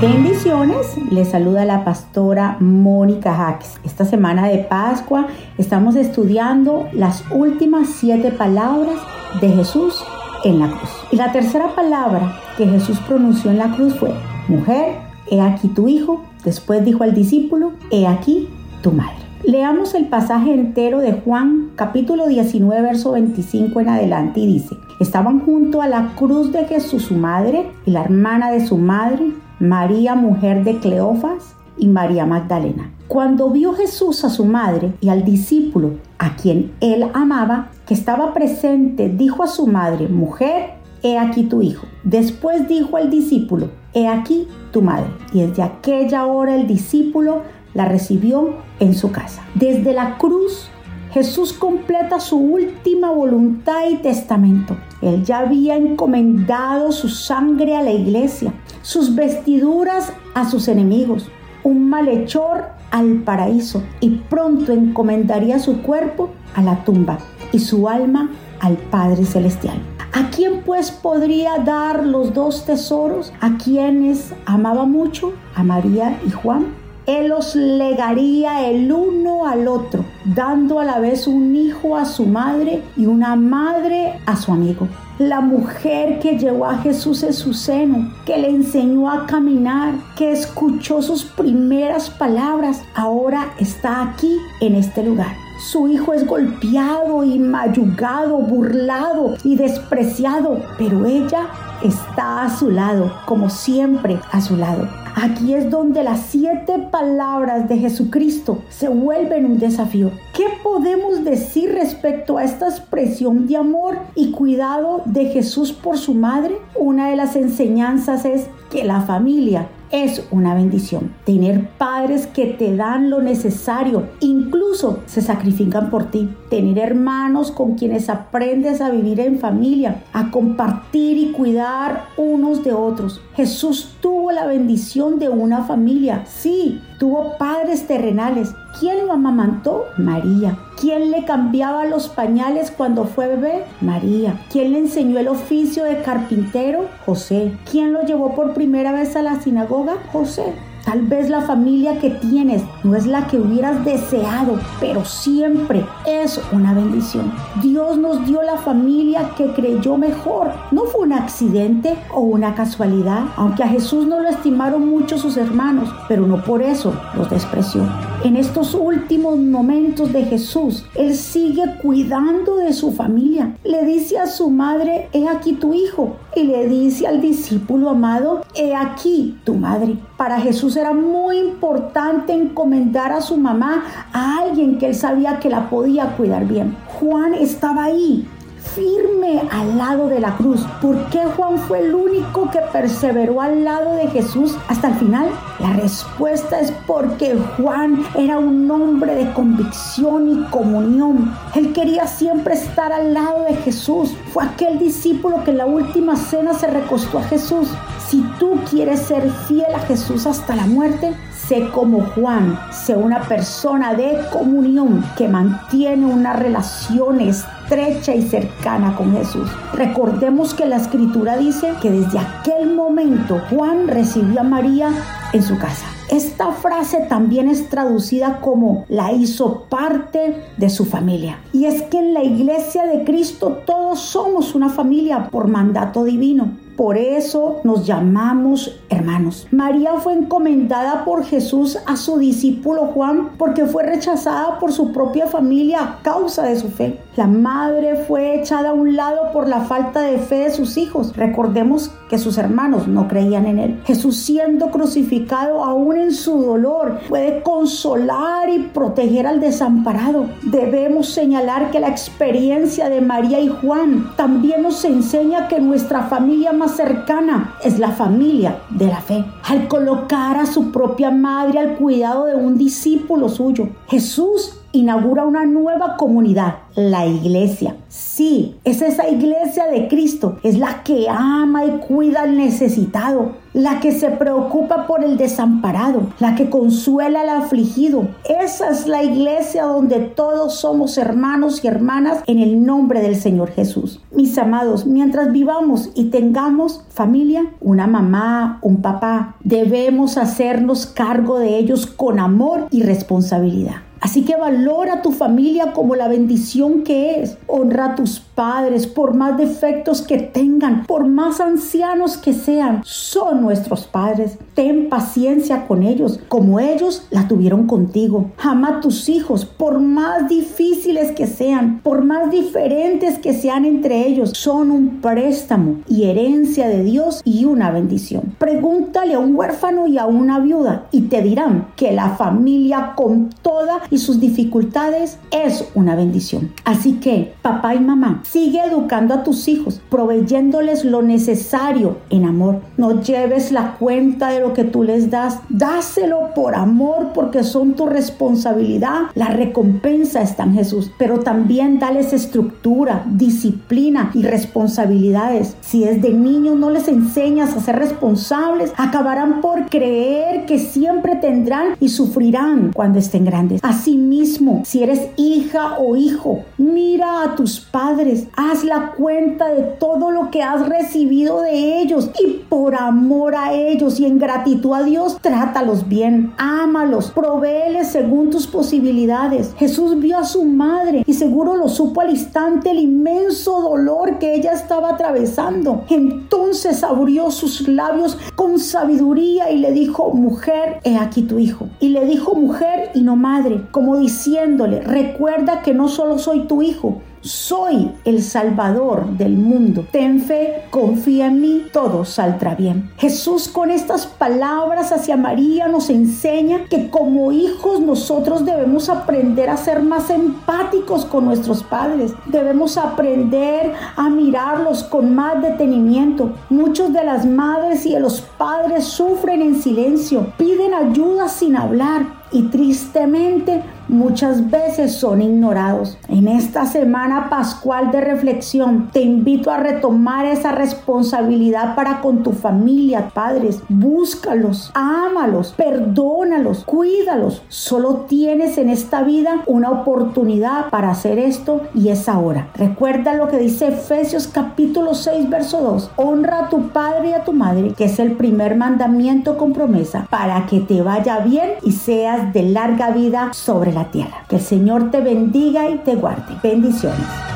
Bendiciones, les saluda la pastora Mónica Jaques. Esta semana de Pascua estamos estudiando las últimas siete palabras de Jesús en la cruz. Y la tercera palabra que Jesús pronunció en la cruz fue, mujer, he aquí tu hijo. Después dijo al discípulo, he aquí tu madre. Leamos el pasaje entero de Juan capítulo 19 verso 25 en adelante y dice, estaban junto a la cruz de Jesús su madre y la hermana de su madre María, mujer de Cleofas, y María Magdalena. Cuando vio Jesús a su madre y al discípulo a quien él amaba, que estaba presente, dijo a su madre, mujer, he aquí tu hijo. Después dijo al discípulo, he aquí tu madre. Y desde aquella hora el discípulo la recibió en su casa. Desde la cruz Jesús completa su última voluntad y testamento. Él ya había encomendado su sangre a la iglesia, sus vestiduras a sus enemigos, un malhechor al paraíso y pronto encomendaría su cuerpo a la tumba y su alma al Padre Celestial. ¿A quién pues podría dar los dos tesoros? ¿A quienes amaba mucho? ¿A María y Juan? Él los legaría el uno al otro, dando a la vez un hijo a su madre y una madre a su amigo. La mujer que llevó a Jesús en su seno, que le enseñó a caminar, que escuchó sus primeras palabras, ahora está aquí en este lugar. Su hijo es golpeado y mayugado, burlado y despreciado, pero ella está a su lado, como siempre a su lado. Aquí es donde las siete palabras de Jesucristo se vuelven un desafío. ¿Qué podemos decir respecto a esta expresión de amor y cuidado de Jesús por su madre? Una de las enseñanzas es que la familia es una bendición. Tener padres que te dan lo necesario, incluso se sacrifican por ti. Tener hermanos con quienes aprendes a vivir en familia, a compartir y cuidar unos de otros. Jesús tuvo la bendición de una familia. Sí, tuvo padres terrenales. ¿Quién lo amamantó? María. ¿Quién le cambiaba los pañales cuando fue bebé? María. ¿Quién le enseñó el oficio de carpintero? José. ¿Quién lo llevó por primera vez a la sinagoga? José. Tal vez la familia que tienes no es la que hubieras deseado, pero siempre es una bendición. Dios nos dio la familia que creyó mejor. No fue un accidente o una casualidad, aunque a Jesús no lo estimaron mucho sus hermanos, pero no por eso los despreció. En estos últimos momentos de Jesús, Él sigue cuidando de su familia. Le dice a su madre, he aquí tu hijo. Y le dice al discípulo amado, he aquí tu madre. Para Jesús era muy importante encomendar a su mamá a alguien que él sabía que la podía cuidar bien. Juan estaba ahí firme al lado de la cruz. ¿Por qué Juan fue el único que perseveró al lado de Jesús hasta el final? La respuesta es porque Juan era un hombre de convicción y comunión. Él quería siempre estar al lado de Jesús. Fue aquel discípulo que en la última cena se recostó a Jesús. Si tú quieres ser fiel a Jesús hasta la muerte, sé como Juan, sé una persona de comunión que mantiene una relación y cercana con Jesús. Recordemos que la escritura dice que desde aquel momento Juan recibió a María en su casa. Esta frase también es traducida como la hizo parte de su familia. Y es que en la iglesia de Cristo todos somos una familia por mandato divino. Por eso nos llamamos hermanos. María fue encomendada por Jesús a su discípulo Juan porque fue rechazada por su propia familia a causa de su fe. La madre fue echada a un lado por la falta de fe de sus hijos. Recordemos que sus hermanos no creían en él. Jesús siendo crucificado aún en su dolor puede consolar y proteger al desamparado. Debemos señalar que la experiencia de María y Juan también nos enseña que nuestra familia más cercana es la familia de la fe. Al colocar a su propia madre al cuidado de un discípulo suyo, Jesús inaugura una nueva comunidad, la iglesia. Sí, es esa iglesia de Cristo, es la que ama y cuida al necesitado. La que se preocupa por el desamparado, la que consuela al afligido. Esa es la iglesia donde todos somos hermanos y hermanas en el nombre del Señor Jesús. Mis amados, mientras vivamos y tengamos familia, una mamá, un papá, debemos hacernos cargo de ellos con amor y responsabilidad. Así que valora tu familia como la bendición que es. Honra a tus padres por más defectos que tengan, por más ancianos que sean. Son nuestros padres. Ten paciencia con ellos como ellos la tuvieron contigo. Ama a tus hijos por más difíciles que sean, por más diferentes que sean entre ellos. Son un préstamo y herencia de Dios y una bendición. Pregúntale a un huérfano y a una viuda y te dirán que la familia con toda y sus dificultades es una bendición. Así que, papá y mamá, sigue educando a tus hijos, proveyéndoles lo necesario en amor. No lleves la cuenta de lo que tú les das, dáselo por amor porque son tu responsabilidad. La recompensa está en Jesús, pero también dales estructura, disciplina y responsabilidades. Si desde niños no les enseñas a ser responsables, acabarán por creer que siempre tendrán y sufrirán cuando estén grandes mismo. Si eres hija o hijo, mira a tus padres, haz la cuenta de todo lo que has recibido de ellos y por amor a ellos y en gratitud a Dios, trátalos bien, ámalos, provéeles según tus posibilidades. Jesús vio a su madre y seguro lo supo al instante el inmenso dolor que ella estaba atravesando. Entonces abrió sus labios con sabiduría y le dijo, mujer, he aquí tu hijo. Y le dijo mujer y no madre, como diciéndole, recuerda que no solo soy tu hijo, soy el Salvador del mundo. Ten fe, confía en mí, todo saldrá bien. Jesús con estas palabras hacia María nos enseña que como hijos nosotros debemos aprender a ser más empáticos con nuestros padres. Debemos aprender a mirarlos con más detenimiento. Muchos de las madres y de los padres sufren en silencio, piden ayuda sin hablar y tristemente muchas veces son ignorados. En esta semana pascual de reflexión te invito a retomar esa responsabilidad para con tu familia, padres. Búscalos, ámalos, perdónalos, cuídalos. Solo tienes en esta vida una oportunidad para hacer esto y es ahora. Recuerda lo que dice Efesios capítulo 6 verso 2. Honra a tu padre y a tu madre, que es el primer mandamiento con promesa, para que te vaya bien y seas de larga vida sobre tierra. Que el Señor te bendiga y te guarde. Bendiciones.